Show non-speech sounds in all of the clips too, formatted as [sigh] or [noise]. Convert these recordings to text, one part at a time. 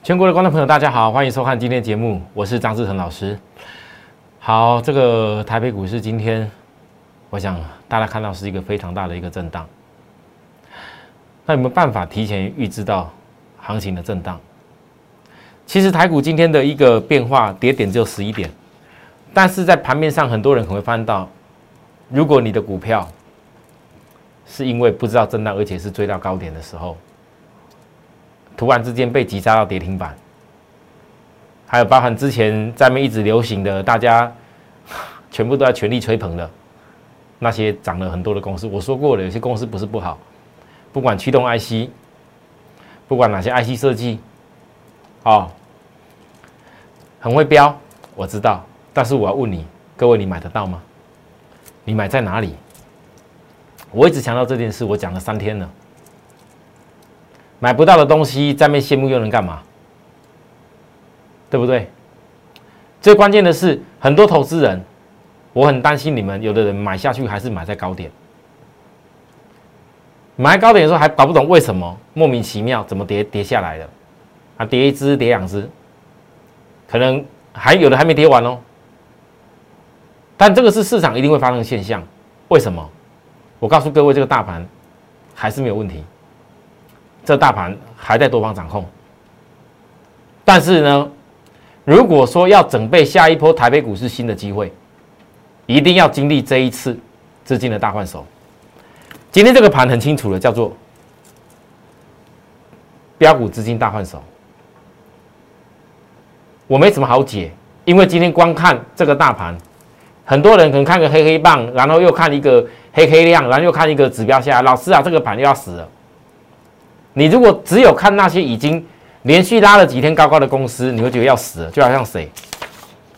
全国的观众朋友，大家好，欢迎收看今天节目，我是张志成老师。好，这个台北股市今天，我想大家看到是一个非常大的一个震荡。那有没有办法提前预知到行情的震荡？其实台股今天的一个变化，跌点只有十一点，但是在盘面上，很多人可能会翻到，如果你的股票是因为不知道震荡，而且是追到高点的时候。突然之间被急杀到跌停板，还有包含之前在面一直流行的，大家 [laughs] 全部都在全力吹捧的那些涨了很多的公司。我说过了，有些公司不是不好，不管驱动 IC，不管哪些 IC 设计，哦，很会标，我知道。但是我要问你，各位，你买得到吗？你买在哪里？我一直强调这件事，我讲了三天了。买不到的东西，在面羡慕又能干嘛？对不对？最关键的是，很多投资人，我很担心你们，有的人买下去还是买在高点，买高点的时候还搞不懂为什么莫名其妙怎么跌跌下来的，啊，跌一只跌两只，可能还有的还没跌完哦。但这个是市场一定会发生的现象，为什么？我告诉各位，这个大盘还是没有问题。这大盘还在多方掌控，但是呢，如果说要准备下一波台北股市新的机会，一定要经历这一次资金的大换手。今天这个盘很清楚了，叫做标股资金大换手。我没什么好解，因为今天光看这个大盘，很多人可能看个黑黑棒，然后又看一个黑黑量，然后又看一个指标下来，老师啊，这个盘又要死了。你如果只有看那些已经连续拉了几天高高的公司，你会觉得要死了，就好像谁，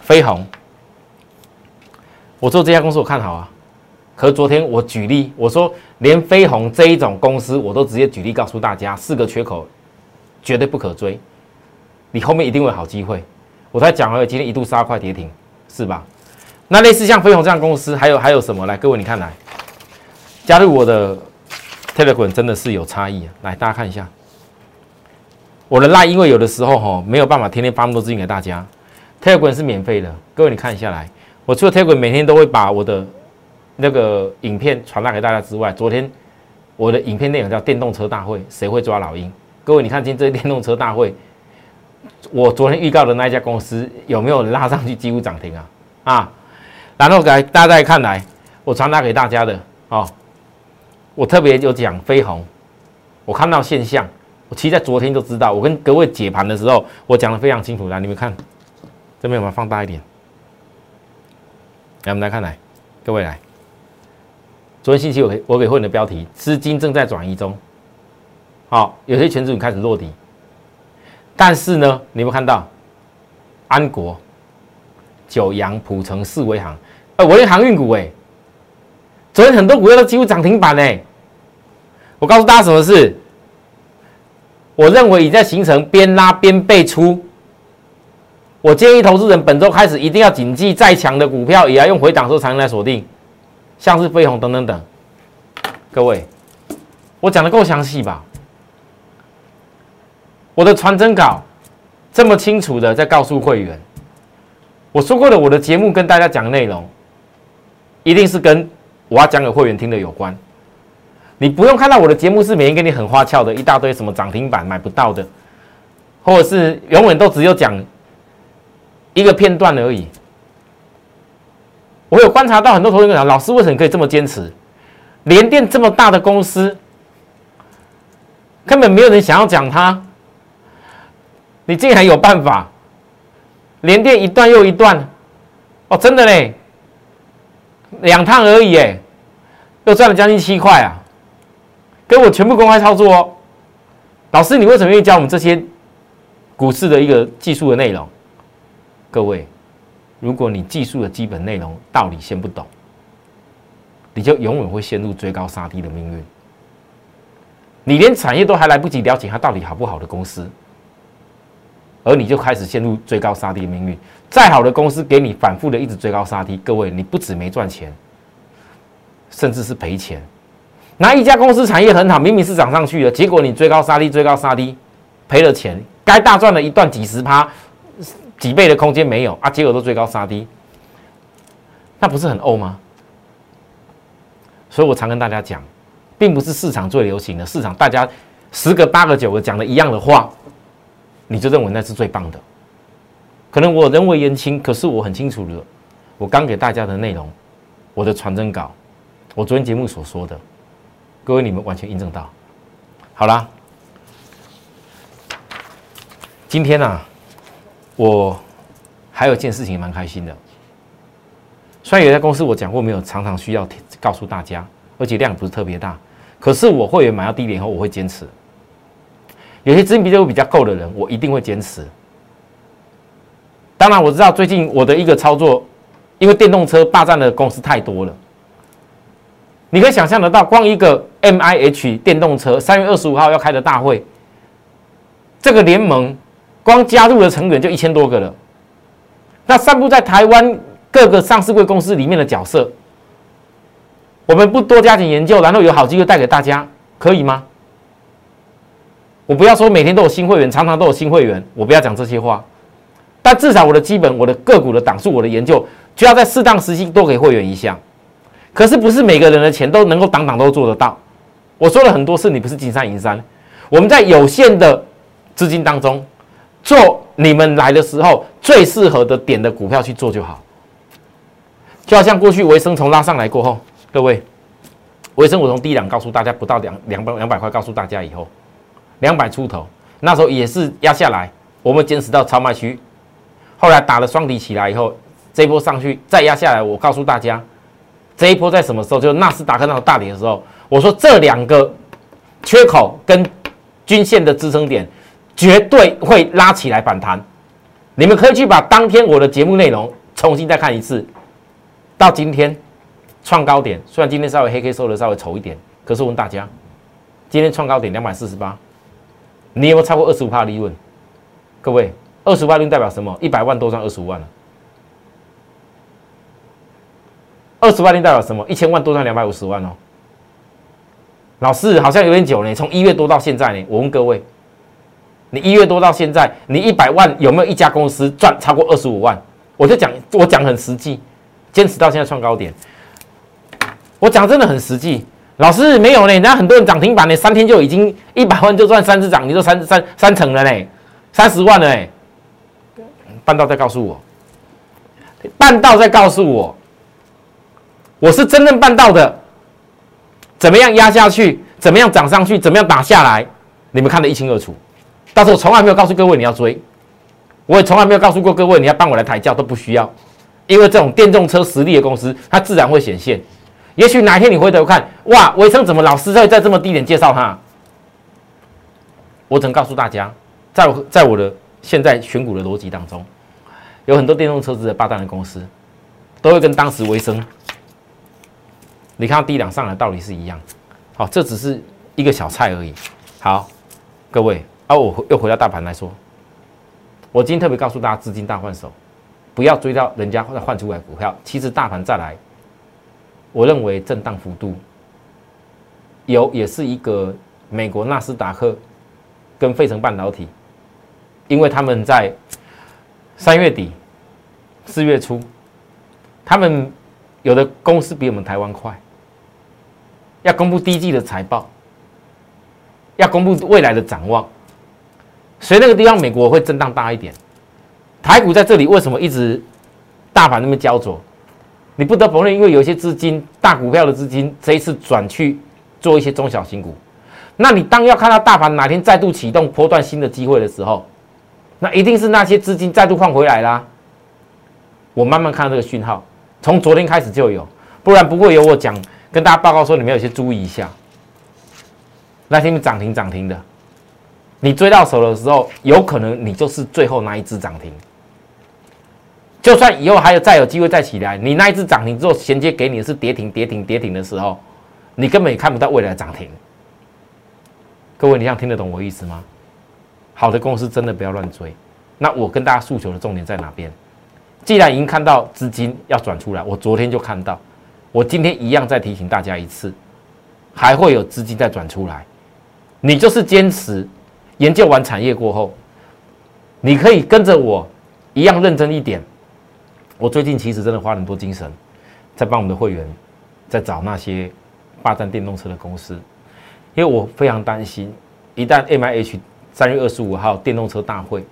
飞鸿。我做这家公司我看好啊，可是昨天我举例，我说连飞鸿这一种公司，我都直接举例告诉大家，四个缺口绝对不可追，你后面一定会好机会。我才讲而已，今天一度杀块跌停，是吧？那类似像飞鸿这样公司，还有还有什么？来，各位你看来，加入我的。Telegram 真的是有差异啊！来，大家看一下我的 Line，因为有的时候哈没有办法天天发那么多资讯给大家。Telegram 是免费的，各位你看一下来，我除了 Telegram 每天都会把我的那个影片传达给大家之外，昨天我的影片内容叫电动车大会，谁会抓老鹰？各位你看今天这电动车大会，我昨天预告的那一家公司有没有拉上去几乎涨停啊？啊，然后来大家再看来，我传达给大家的哦。我特别有讲飞鸿，我看到现象，我其实在昨天就知道。我跟各位解盘的时候，我讲的非常清楚。来，你们看，这边我们放大一点，来，我们来看来，各位来，昨天星期我给我给会员的标题：资金正在转移中。好，有些权重开始落底，但是呢，你有看到安国、九阳、浦城、四维行，哎，我连航运股哎，昨天很多股票都几乎涨停板哎。我告诉大家什么事？我认为已在形成边拉边背出。我建议投资人本周开始一定要谨记，再强的股票也要用回档时候才能来锁定，像是飞鸿等等等。各位，我讲的够详细吧？我的传真稿这么清楚的在告诉会员，我说过的，我的节目跟大家讲内容，一定是跟我要讲给会员听的有关。你不用看到我的节目是每天给你很花俏的一大堆什么涨停板买不到的，或者是永远都只有讲一个片段而已。我有观察到很多同学讲，老师为什么可以这么坚持？联电这么大的公司，根本没有人想要讲它，你竟然有办法？联电一段又一段，哦，真的嘞，两趟而已，哎，又赚了将近七块啊！给我全部公开操作哦，老师，你为什么愿意教我们这些股市的一个技术的内容？各位，如果你技术的基本内容道理先不懂，你就永远会陷入追高杀低的命运。你连产业都还来不及了解它到底好不好的公司，而你就开始陷入追高杀低的命运。再好的公司给你反复的一直追高杀低，各位，你不止没赚钱，甚至是赔钱。拿一家公司产业很好，明明是涨上去了，结果你追高杀低，追高杀低，赔了钱，该大赚的一段几十趴、几倍的空间没有啊，结果都追高杀低，那不是很欧吗？所以我常跟大家讲，并不是市场最流行的，市场大家十个八个九个讲的一样的话，你就认为那是最棒的。可能我人为言轻，可是我很清楚的，我刚给大家的内容，我的传真稿，我昨天节目所说的，各位你们完全印证到。好啦，今天呢，我还有件事情蛮开心的。虽然有在公司我讲过没有常常需要告诉大家，而且量不是特别大，可是我会员买到低点以后，我会坚持。有些资金比较比较够的人，我一定会坚持。当然我知道最近我的一个操作，因为电动车霸占的公司太多了，你可以想象得到，光一个 M I H 电动车三月二十五号要开的大会，这个联盟光加入的成员就一千多个了。那散布在台湾各个上市贵公司里面的角色，我们不多加紧研究，然后有好机会带给大家，可以吗？我不要说每天都有新会员，常常都有新会员，我不要讲这些话。但至少我的基本、我的个股的档数、我的研究，就要在适当时期多给会员一项。可是不是每个人的钱都能够档档都做得到。我说了很多次，你不是金山银山。我们在有限的资金当中，做你们来的时候最适合的点的股票去做就好。就好像过去维生从拉上来过后，各位，维生我从低档告诉大家不到两两百两百块，告诉大家以后两百出头，那时候也是压下来，我们坚持到超卖区。后来打了双底起来以后，这波上去再压下来，我告诉大家，这一波在什么时候？就纳斯达克那种大跌的时候，我说这两个缺口跟均线的支撑点绝对会拉起来反弹。你们可以去把当天我的节目内容重新再看一次。到今天创高点，虽然今天稍微黑 K 收的稍微丑一点，可是我问大家，今天创高点两百四十八，你有没有超过二十五帕利润？各位。二十万吨代表什么？一百万多赚二十五万了。二十万吨代表什么？一千万多赚两百五十万哦。老师好像有点久呢，从一月多到现在呢。我问各位，你一月多到现在，你一百万有没有一家公司赚超过二十五万？我就讲，我讲很实际，坚持到现在创高点。我讲真的很实际。老师没有呢，那很多人涨停板呢，三天就已经一百万就赚三只涨，你就三三三成了呢，三十万了哎。半道再告诉我，半道再告诉我，我是真正办到的。怎么样压下去？怎么样涨上去？怎么样打下来？你们看得一清二楚。但是我从来没有告诉各位你要追，我也从来没有告诉过各位你要帮我来抬轿都不需要，因为这种电动车实力的公司，它自然会显现。也许哪天你回头看，哇，维生怎么老是在在这么低点介绍它？我只能告诉大家，在在我的。现在选股的逻辑当中，有很多电动车子的霸占的公司，都会跟当时维生，你看低档上来道理是一样。好，这只是一个小菜而已。好，各位，啊，我又回到大盘来说，我今天特别告诉大家，资金大换手，不要追到人家再换出来股票。其实大盘再来，我认为震荡幅度有也是一个美国纳斯达克跟费城半导体。因为他们在三月底、四月初，他们有的公司比我们台湾快，要公布第一季的财报，要公布未来的展望，所以那个地方美国会震荡大一点。台股在这里为什么一直大盘那么焦灼？你不得否认，因为有些资金大股票的资金这一次转去做一些中小型股，那你当要看到大盘哪天再度启动波段新的机会的时候。那一定是那些资金再度换回来啦。我慢慢看到这个讯号，从昨天开始就有，不然不会有我讲跟大家报告说你们有些注意一下。那天涨停涨停的，你追到手的时候，有可能你就是最后那一只涨停。就算以后还有再有机会再起来，你那一只涨停之后衔接给你的是跌停跌停跌停的时候，你根本也看不到未来涨停。各位，你想听得懂我意思吗？好的公司真的不要乱追。那我跟大家诉求的重点在哪边？既然已经看到资金要转出来，我昨天就看到，我今天一样再提醒大家一次，还会有资金再转出来。你就是坚持研究完产业过后，你可以跟着我一样认真一点。我最近其实真的花很多精神，在帮我们的会员在找那些霸占电动车的公司，因为我非常担心，一旦 M I H 三月二十五号电动车大会，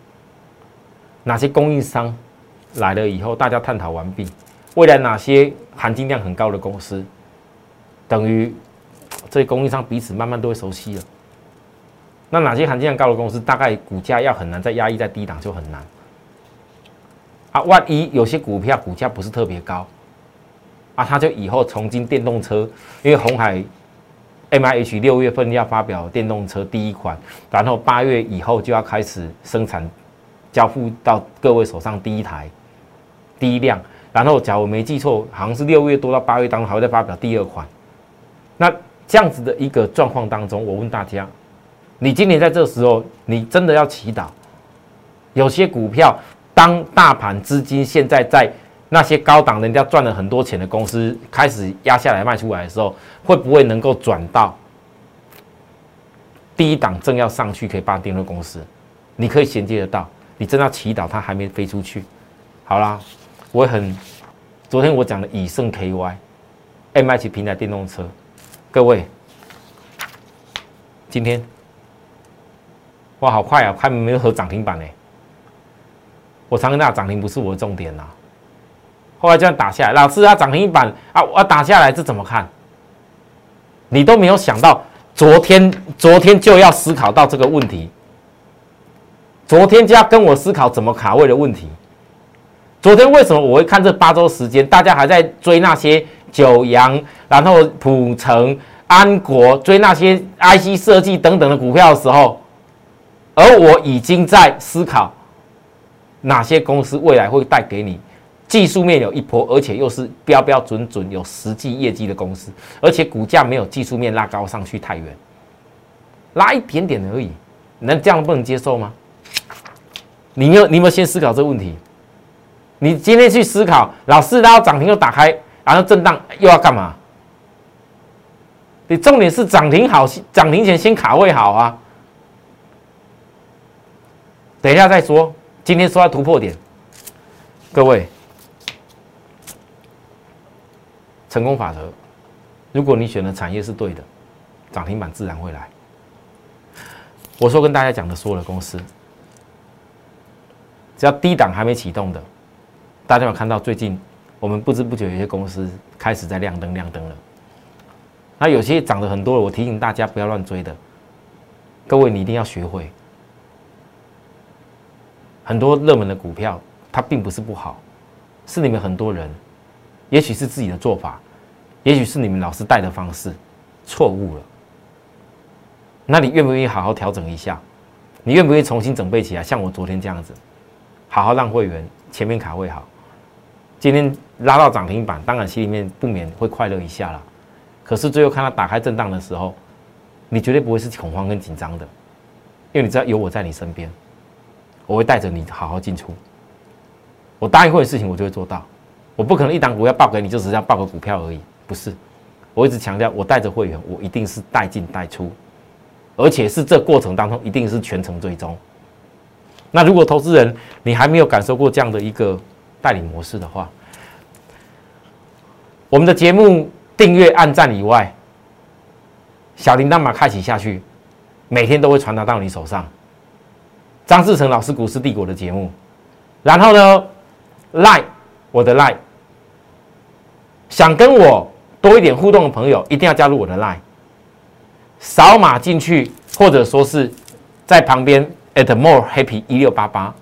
哪些供应商来了以后，大家探讨完毕，未来哪些含金量很高的公司，等于 [tsk] 这些供应商彼此慢慢都会熟悉了。那哪些含金量高的公司，大概股价要很难再压抑在低档就很难。啊，万一有些股票股价不是特别高，啊，它就以后从今电动车，因为红海 M I H 六月份要发表电动车第一款，然后八月以后就要开始生产，交付到各位手上第一台第一辆，然后假如我没记错，好像是六月多到八月当中还会再发表第二款。那这样子的一个状况当中，我问大家，你今年在这时候，你真的要祈祷，有些股票。当大盘资金现在在那些高档人家赚了很多钱的公司开始压下来卖出来的时候，会不会能够转到第一档正要上去可以霸定的公司？你可以衔接得到，你真的要祈祷它还没飞出去。好啦，我很昨天我讲的以盛 KY，M H 平台电动车，各位，今天哇好快啊，快没有和涨停板呢。我常跟大家涨停不是我的重点呐，后来这样打下来，老师啊涨停板啊，我打下来这怎么看？你都没有想到，昨天昨天就要思考到这个问题，昨天就要跟我思考怎么卡位的问题。昨天为什么我会看这八周时间，大家还在追那些九阳，然后普成、安国，追那些 IC 设计等等的股票的时候，而我已经在思考。哪些公司未来会带给你技术面有一波，而且又是标标准准有实际业绩的公司，而且股价没有技术面拉高上去太远，拉一点点而已，能这样不能接受吗？你有你有没有先思考这个问题？你今天去思考，老四然后涨停又打开，然后震荡又要干嘛？你重点是涨停好，涨停前先卡位好啊，等一下再说。今天说要突破点，各位，成功法则，如果你选的产业是对的，涨停板自然会来。我说跟大家讲的所有的公司，只要低档还没启动的，大家有看到最近我们不知不觉有些公司开始在亮灯亮灯了。那有些涨得很多了，我提醒大家不要乱追的，各位你一定要学会。很多热门的股票，它并不是不好，是你们很多人，也许是自己的做法，也许是你们老师带的方式错误了。那你愿不愿意好好调整一下？你愿不愿意重新准备起来？像我昨天这样子，好好让会员前面卡位好，今天拉到涨停板，当然心里面不免会快乐一下啦。可是最后看到打开震荡的时候，你绝对不会是恐慌跟紧张的，因为你知道有我在你身边。我会带着你好好进出。我答应会的事情，我就会做到。我不可能一档股票报给你，就只是要报个股票而已，不是。我一直强调，我带着会员，我一定是带进带出，而且是这过程当中一定是全程追踪。那如果投资人你还没有感受过这样的一个代理模式的话，我们的节目订阅、按赞以外，小铃铛码开启下去，每天都会传达到你手上。张志成老师《股市帝国》的节目，然后呢，Line 我的 Line，想跟我多一点互动的朋友，一定要加入我的 Line，扫码进去，或者说是在旁边 at more happy 一六八八，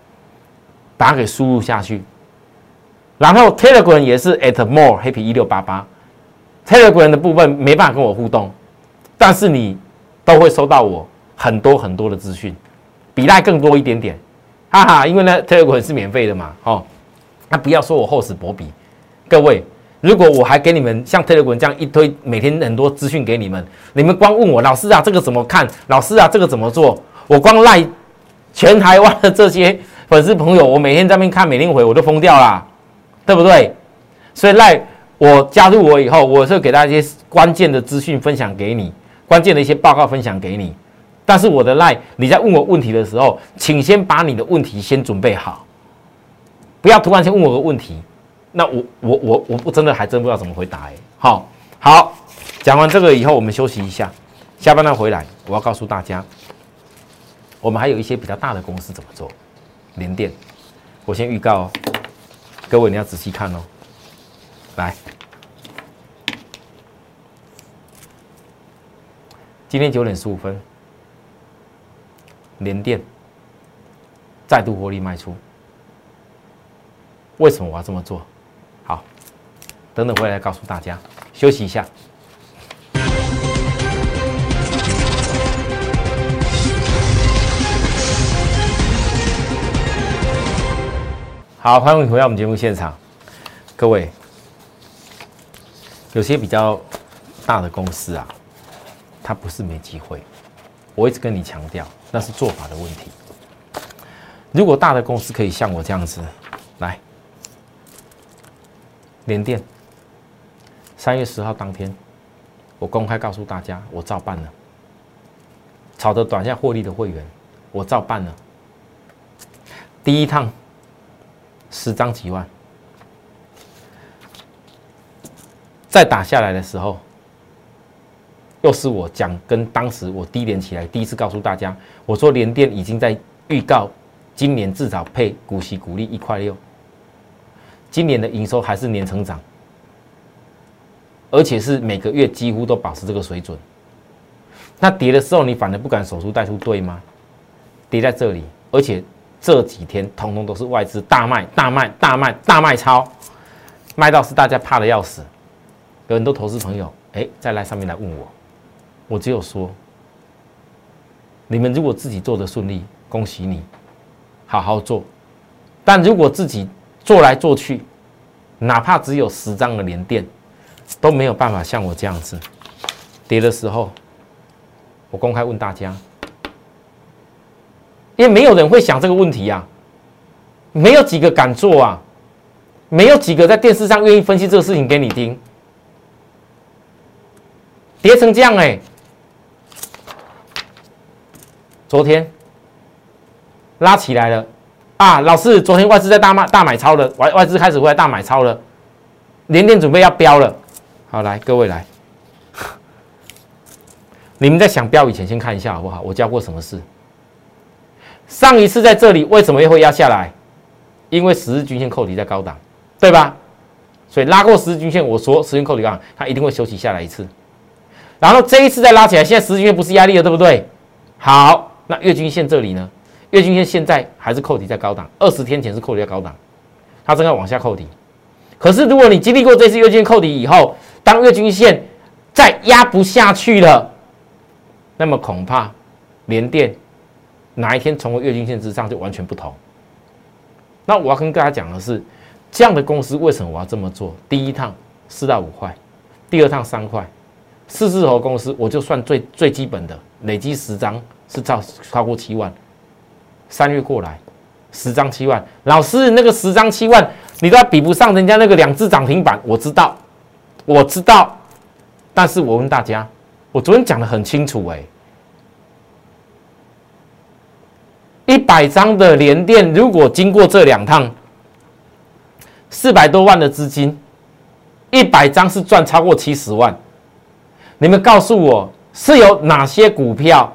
把它给输入下去。然后 Telegram 也是 at more happy 一六八八，Telegram 的部分没办法跟我互动，但是你都会收到我很多很多的资讯。比赖更多一点点，哈哈，因为呢，Telegram 是免费的嘛，哦，那不要说我厚此薄彼，各位，如果我还给你们像 Telegram 这样一推每天很多资讯给你们，你们光问我老师啊，这个怎么看？老师啊，这个怎么做？我光赖全台湾的这些粉丝朋友，我每天在那边看，每天回我都疯掉啦，对不对？所以赖我加入我以后，我是给大家一些关键的资讯分享给你，关键的一些报告分享给你。但是我的赖，你在问我问题的时候，请先把你的问题先准备好，不要突然间问我个问题，那我我我我不真的还真不知道怎么回答哎。好，好，讲完这个以后，我们休息一下，下半段回来，我要告诉大家，我们还有一些比较大的公司怎么做，联电，我先预告哦，各位你要仔细看哦，来。今天九点十五分，连电再度获利卖出。为什么我要这么做？好，等等回来告诉大家。休息一下。好，欢迎回到我们节目现场。各位，有些比较大的公司啊。它不是没机会，我一直跟你强调，那是做法的问题。如果大的公司可以像我这样子来，联电，三月十号当天，我公开告诉大家，我照办了。炒的短线获利的会员，我照办了。第一趟十张几万，再打下来的时候。又是我讲，跟当时我低点起来，第一次告诉大家，我说联电已经在预告，今年至少配股息股利一块六，今年的营收还是年成长，而且是每个月几乎都保持这个水准。那跌的时候，你反而不敢守株待兔，对吗？跌在这里，而且这几天通通都是外资大卖、大卖、大卖、大卖超，卖到是大家怕的要死。有很多投资朋友，哎，再来上面来问我。我只有说，你们如果自己做的顺利，恭喜你，好好做。但如果自己做来做去，哪怕只有十张的连电，都没有办法像我这样子跌的时候，我公开问大家，因为没有人会想这个问题呀，没有几个敢做啊，没有几个在电视上愿意分析这个事情给你听，跌成这样哎。昨天拉起来了啊！老师，昨天外资在大卖大买超了，外外资开始回来大买超了，连电准备要飙了。好，来各位来，[laughs] 你们在想飙以前，先看一下好不好？我教过什么事？上一次在这里为什么又会压下来？因为十日均线扣底在高档，对吧？所以拉过十日均线，我说十日扣底高，它一定会休息下来一次。然后这一次再拉起来，现在十日均线不是压力了，对不对？好。那月均线这里呢？月均线现在还是扣底在高档，二十天前是扣底在高档，它正在往下扣底。可是如果你经历过这次月均线扣底以后，当月均线再压不下去了，那么恐怕连电哪一天重回月均线之上就完全不同。那我要跟大家讲的是，这样的公司为什么我要这么做？第一趟四到五块，第二趟三块，四字头公司我就算最最基本的，累积十张。是超超过七万，三月过来十张七万，老师那个十张七万，你都比不上人家那个两只涨停板。我知道，我知道，但是我问大家，我昨天讲的很清楚，哎，一百张的连电，如果经过这两趟，四百多万的资金，一百张是赚超过七十万。你们告诉我是有哪些股票？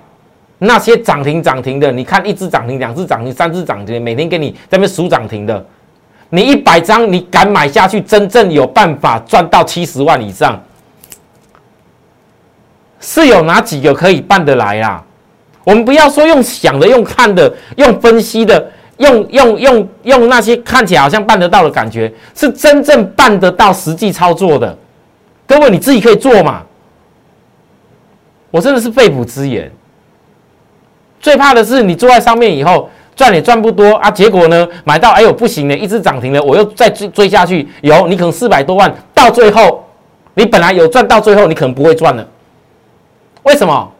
那些涨停涨停的，你看一只涨停、两只涨停、三只涨停，每天给你在那边数涨停的，你一百张你敢买下去，真正有办法赚到七十万以上，是有哪几个可以办得来啊？我们不要说用想的、用看的、用分析的、用用用用那些看起来好像办得到的感觉，是真正办得到实际操作的。各位你自己可以做嘛？我真的是肺腑之言。最怕的是你坐在上面以后赚也赚不多啊，结果呢买到哎呦不行了，一只涨停了，我又再追追下去，有你可能四百多万，到最后你本来有赚，到最后你可能不会赚了。为什么？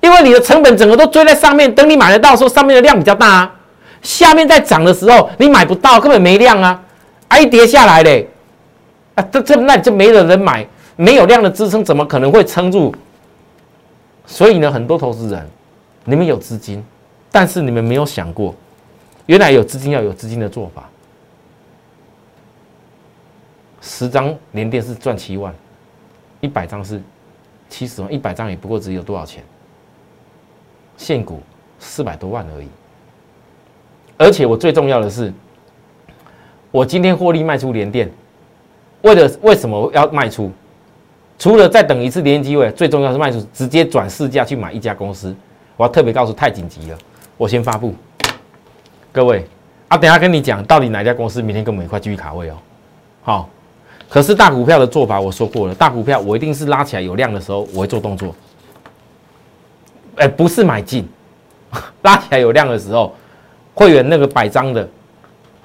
因为你的成本整个都追在上面，等你买得到时候，上面的量比较大啊，下面在涨的时候你买不到，根本没量啊，啊一跌下来嘞，啊这这那你就没有人买，没有量的支撑怎么可能会撑住？所以呢，很多投资人。你们有资金，但是你们没有想过，原来有资金要有资金的做法。十张连电是赚七万，一百张是七十万，一百张也不过只有多少钱？现股四百多万而已。而且我最重要的是，我今天获利卖出连电，为了为什么要卖出？除了再等一次连机位，最重要是卖出，直接转市价去买一家公司。我要特别告诉，太紧急了，我先发布。各位啊，等下跟你讲到底哪家公司明天跟我们一块继续卡位哦。好。可是大股票的做法，我说过了，大股票我一定是拉起来有量的时候，我会做动作。哎，不是买进，拉起来有量的时候，会员那个百张的，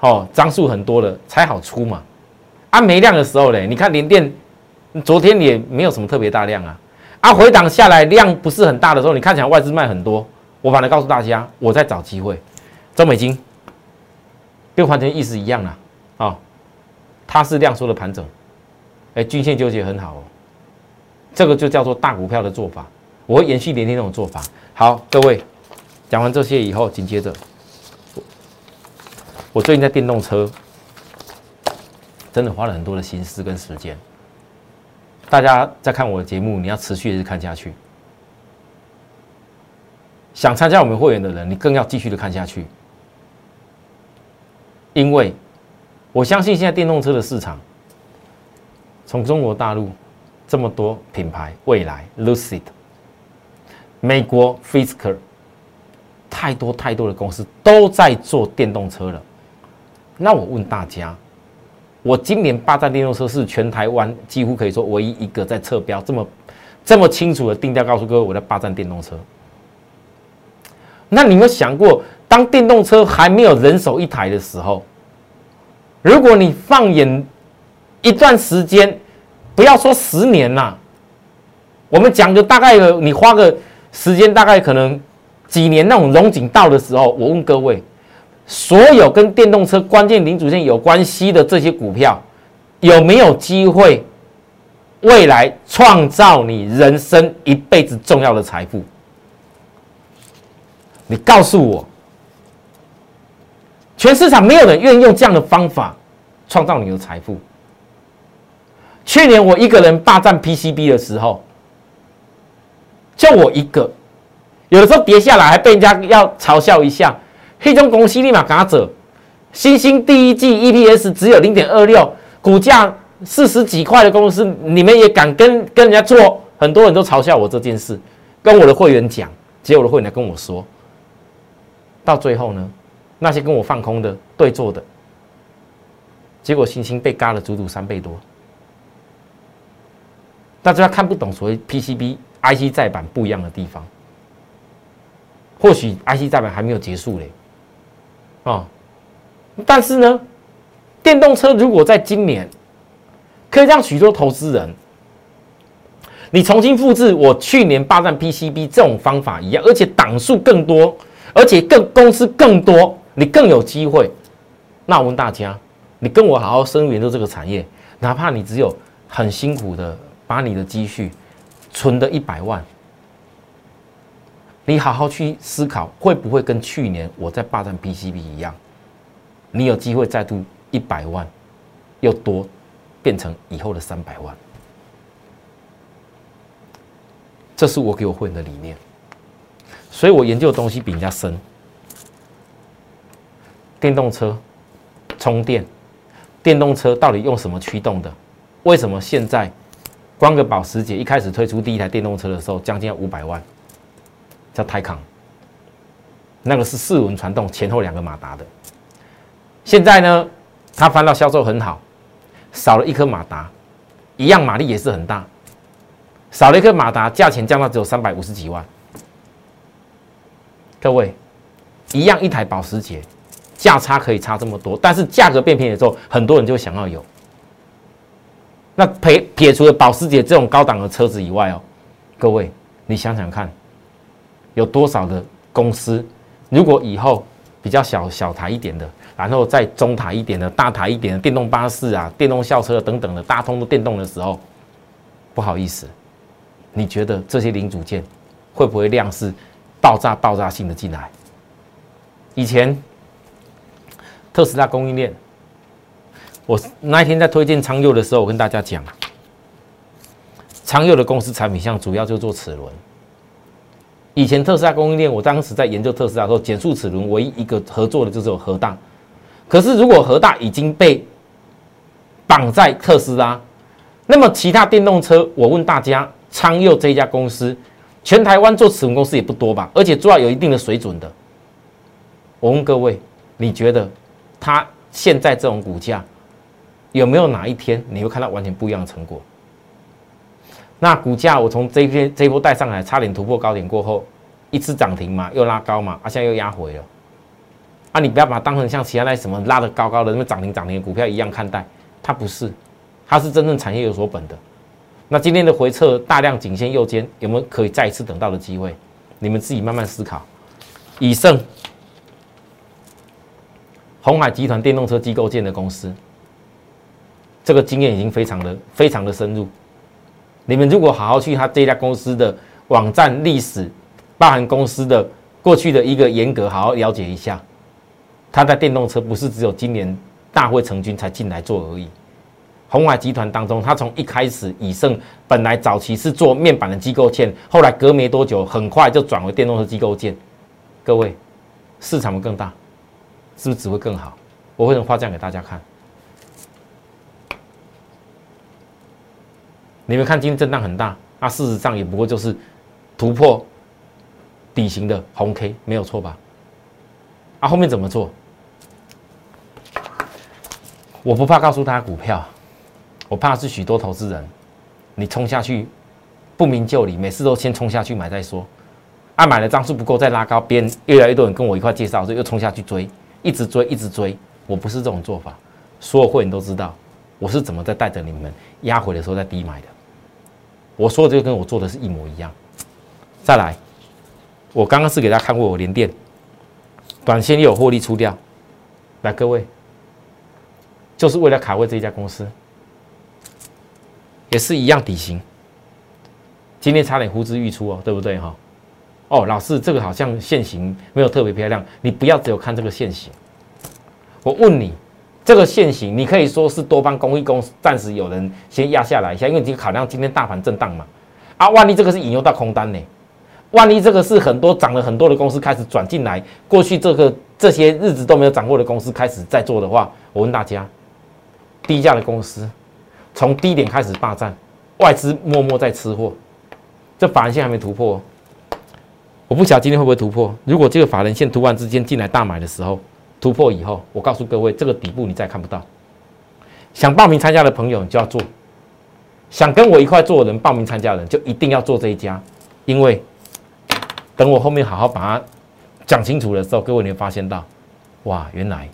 哦，张数很多的才好出嘛。啊，没量的时候嘞，你看联电，昨天也没有什么特别大量啊。啊，回档下来量不是很大的时候，你看起来外资卖很多，我反而告诉大家，我在找机会。中美金跟环全意思一样啦，啊，它是量缩的盘整。哎，均线纠结很好哦，这个就叫做大股票的做法。我会延续连天那种做法。好，各位讲完这些以后，紧接着我最近在电动车真的花了很多的心思跟时间。大家在看我的节目，你要持续的看下去。想参加我们会员的人，你更要继续的看下去，因为我相信现在电动车的市场。从中国大陆这么多品牌，未来 Lucid、美国 Fisker，太多太多的公司都在做电动车了。那我问大家，我今年霸占电动车是全台湾几乎可以说唯一一个在测标这么这么清楚的定调，告诉各位我在霸占电动车。那你有想过，当电动车还没有人手一台的时候，如果你放眼一段时间，不要说十年啦，我们讲的大概，你花个时间，大概可能几年那种龙井到的时候，我问各位，所有跟电动车关键零组件有关系的这些股票，有没有机会未来创造你人生一辈子重要的财富？你告诉我，全市场没有人愿意用这样的方法创造你的财富。去年我一个人霸占 PCB 的时候，就我一个，有的时候跌下来还被人家要嘲笑一下。黑中公司立马赶走，新兴第一季 EPS 只有零点二六，股价四十几块的公司，你们也敢跟跟人家做？很多人都嘲笑我这件事，跟我的会员讲，结果我的会员来跟我说，到最后呢，那些跟我放空的对做的，结果星星被嘎了足足三倍多。大家看不懂所谓 PCB IC 再版不一样的地方，或许 IC 再版还没有结束嘞，啊！但是呢，电动车如果在今年可以让许多投资人，你重新复制我去年霸占 PCB 这种方法一样，而且档数更多，而且更公司更多，你更有机会。那我问大家，你跟我好好深入研究这个产业，哪怕你只有很辛苦的。把你的积蓄存的一百万，你好好去思考，会不会跟去年我在霸占 PCB 一样？你有机会再度一百万又多变成以后的三百万？这是我给我会员的理念，所以我研究的东西比人家深。电动车充电，电动车到底用什么驱动的？为什么现在？光个保时捷一开始推出第一台电动车的时候，将近要五百万，叫泰康，那个是四轮传动，前后两个马达的。现在呢，它翻到销售很好，少了一颗马达，一样马力也是很大，少了一颗马达，价钱降到只有三百五十几万。各位，一样一台保时捷，价差可以差这么多，但是价格变便宜之后，很多人就想要有。那撇撇除了保时捷这种高档的车子以外哦，各位，你想想看，有多少的公司，如果以后比较小小台一点的，然后再中台一点的、大台一点的电动巴士啊、电动校车等等的大通都电动的时候，不好意思，你觉得这些零组件会不会量是爆炸爆炸性的进来。以前特斯拉供应链，我那一天在推荐昌佑的时候，我跟大家讲，昌佑的公司产品项主要就做齿轮。以前特斯拉供应链，我当时在研究特斯拉的时候，减速齿轮唯一一个合作的就是有核大。可是如果核大已经被绑在特斯拉，那么其他电动车，我问大家，昌佑这一家公司，全台湾做齿轮公司也不多吧？而且做到有一定的水准的。我问各位，你觉得它现在这种股价，有没有哪一天你会看到完全不一样的成果？那股价我从这一篇这一波带上来，差点突破高点过后，一次涨停嘛，又拉高嘛，啊，现在又压回了。啊，你不要把它当成像其他那些什么拉的高高的那么涨停涨停的股票一样看待，它不是，它是真正产业有所本的。那今天的回撤大量颈线右肩，有没有可以再一次等到的机会？你们自己慢慢思考。以盛，红海集团电动车机构建的公司，这个经验已经非常的非常的深入。你们如果好好去他这家公司的网站历史，包含公司的过去的一个严格，好好了解一下，他在电动车不是只有今年大会成军才进来做而已。红海集团当中，他从一开始以盛本来早期是做面板的机构件，后来隔没多久，很快就转为电动车机构件。各位，市场会更大，是不是只会更好？我会能画这样给大家看。你们看，今天震荡很大，那事实上也不过就是突破底型的红 K，没有错吧？啊，后面怎么做？我不怕告诉大家股票，我怕是许多投资人，你冲下去不明就里，每次都先冲下去买再说，啊，买的张数不够再拉高，别人越来越多人跟我一块介绍，就又冲下去追，一直追一直追，我不是这种做法，所有会员都知道我是怎么在带着你们压回的时候在低买的。我说的就跟我做的是一模一样。再来，我刚刚是给大家看过我连电，短线也有获利出掉。来，各位，就是为了卡位这一家公司，也是一样底薪。今天差点呼之欲出哦，对不对哈？哦，老师，这个好像线型没有特别漂亮，你不要只有看这个线型。我问你。这个现形，你可以说是多方公益公司暂时有人先压下来一下，因为你考量今天大盘震荡嘛。啊，万一这个是引诱到空单呢？万一这个是很多涨了很多的公司开始转进来，过去这个这些日子都没有涨过的公司开始在做的话，我问大家，低价的公司从低点开始霸占，外资默默在吃货，这法人线还没突破，我不晓得今天会不会突破。如果这个法人线突然之间进来大买的时候，突破以后，我告诉各位，这个底部你再看不到。想报名参加的朋友，你就要做；想跟我一块做的人，报名参加的人就一定要做这一家，因为等我后面好好把它讲清楚的时候，各位你会发现到，哇，原来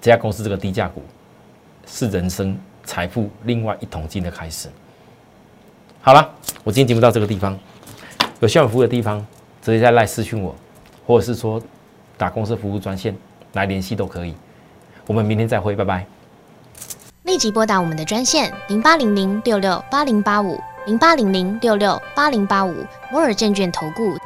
这家公司这个低价股是人生财富另外一桶金的开始。好了，我今天节目到这个地方，有需要服务的地方，直接在赖私讯我，或者是说。打公司服务专线来联系都可以，我们明天再会，拜拜。立即拨打我们的专线零八零零六六八零八五零八零零六六八零八五摩尔证券投顾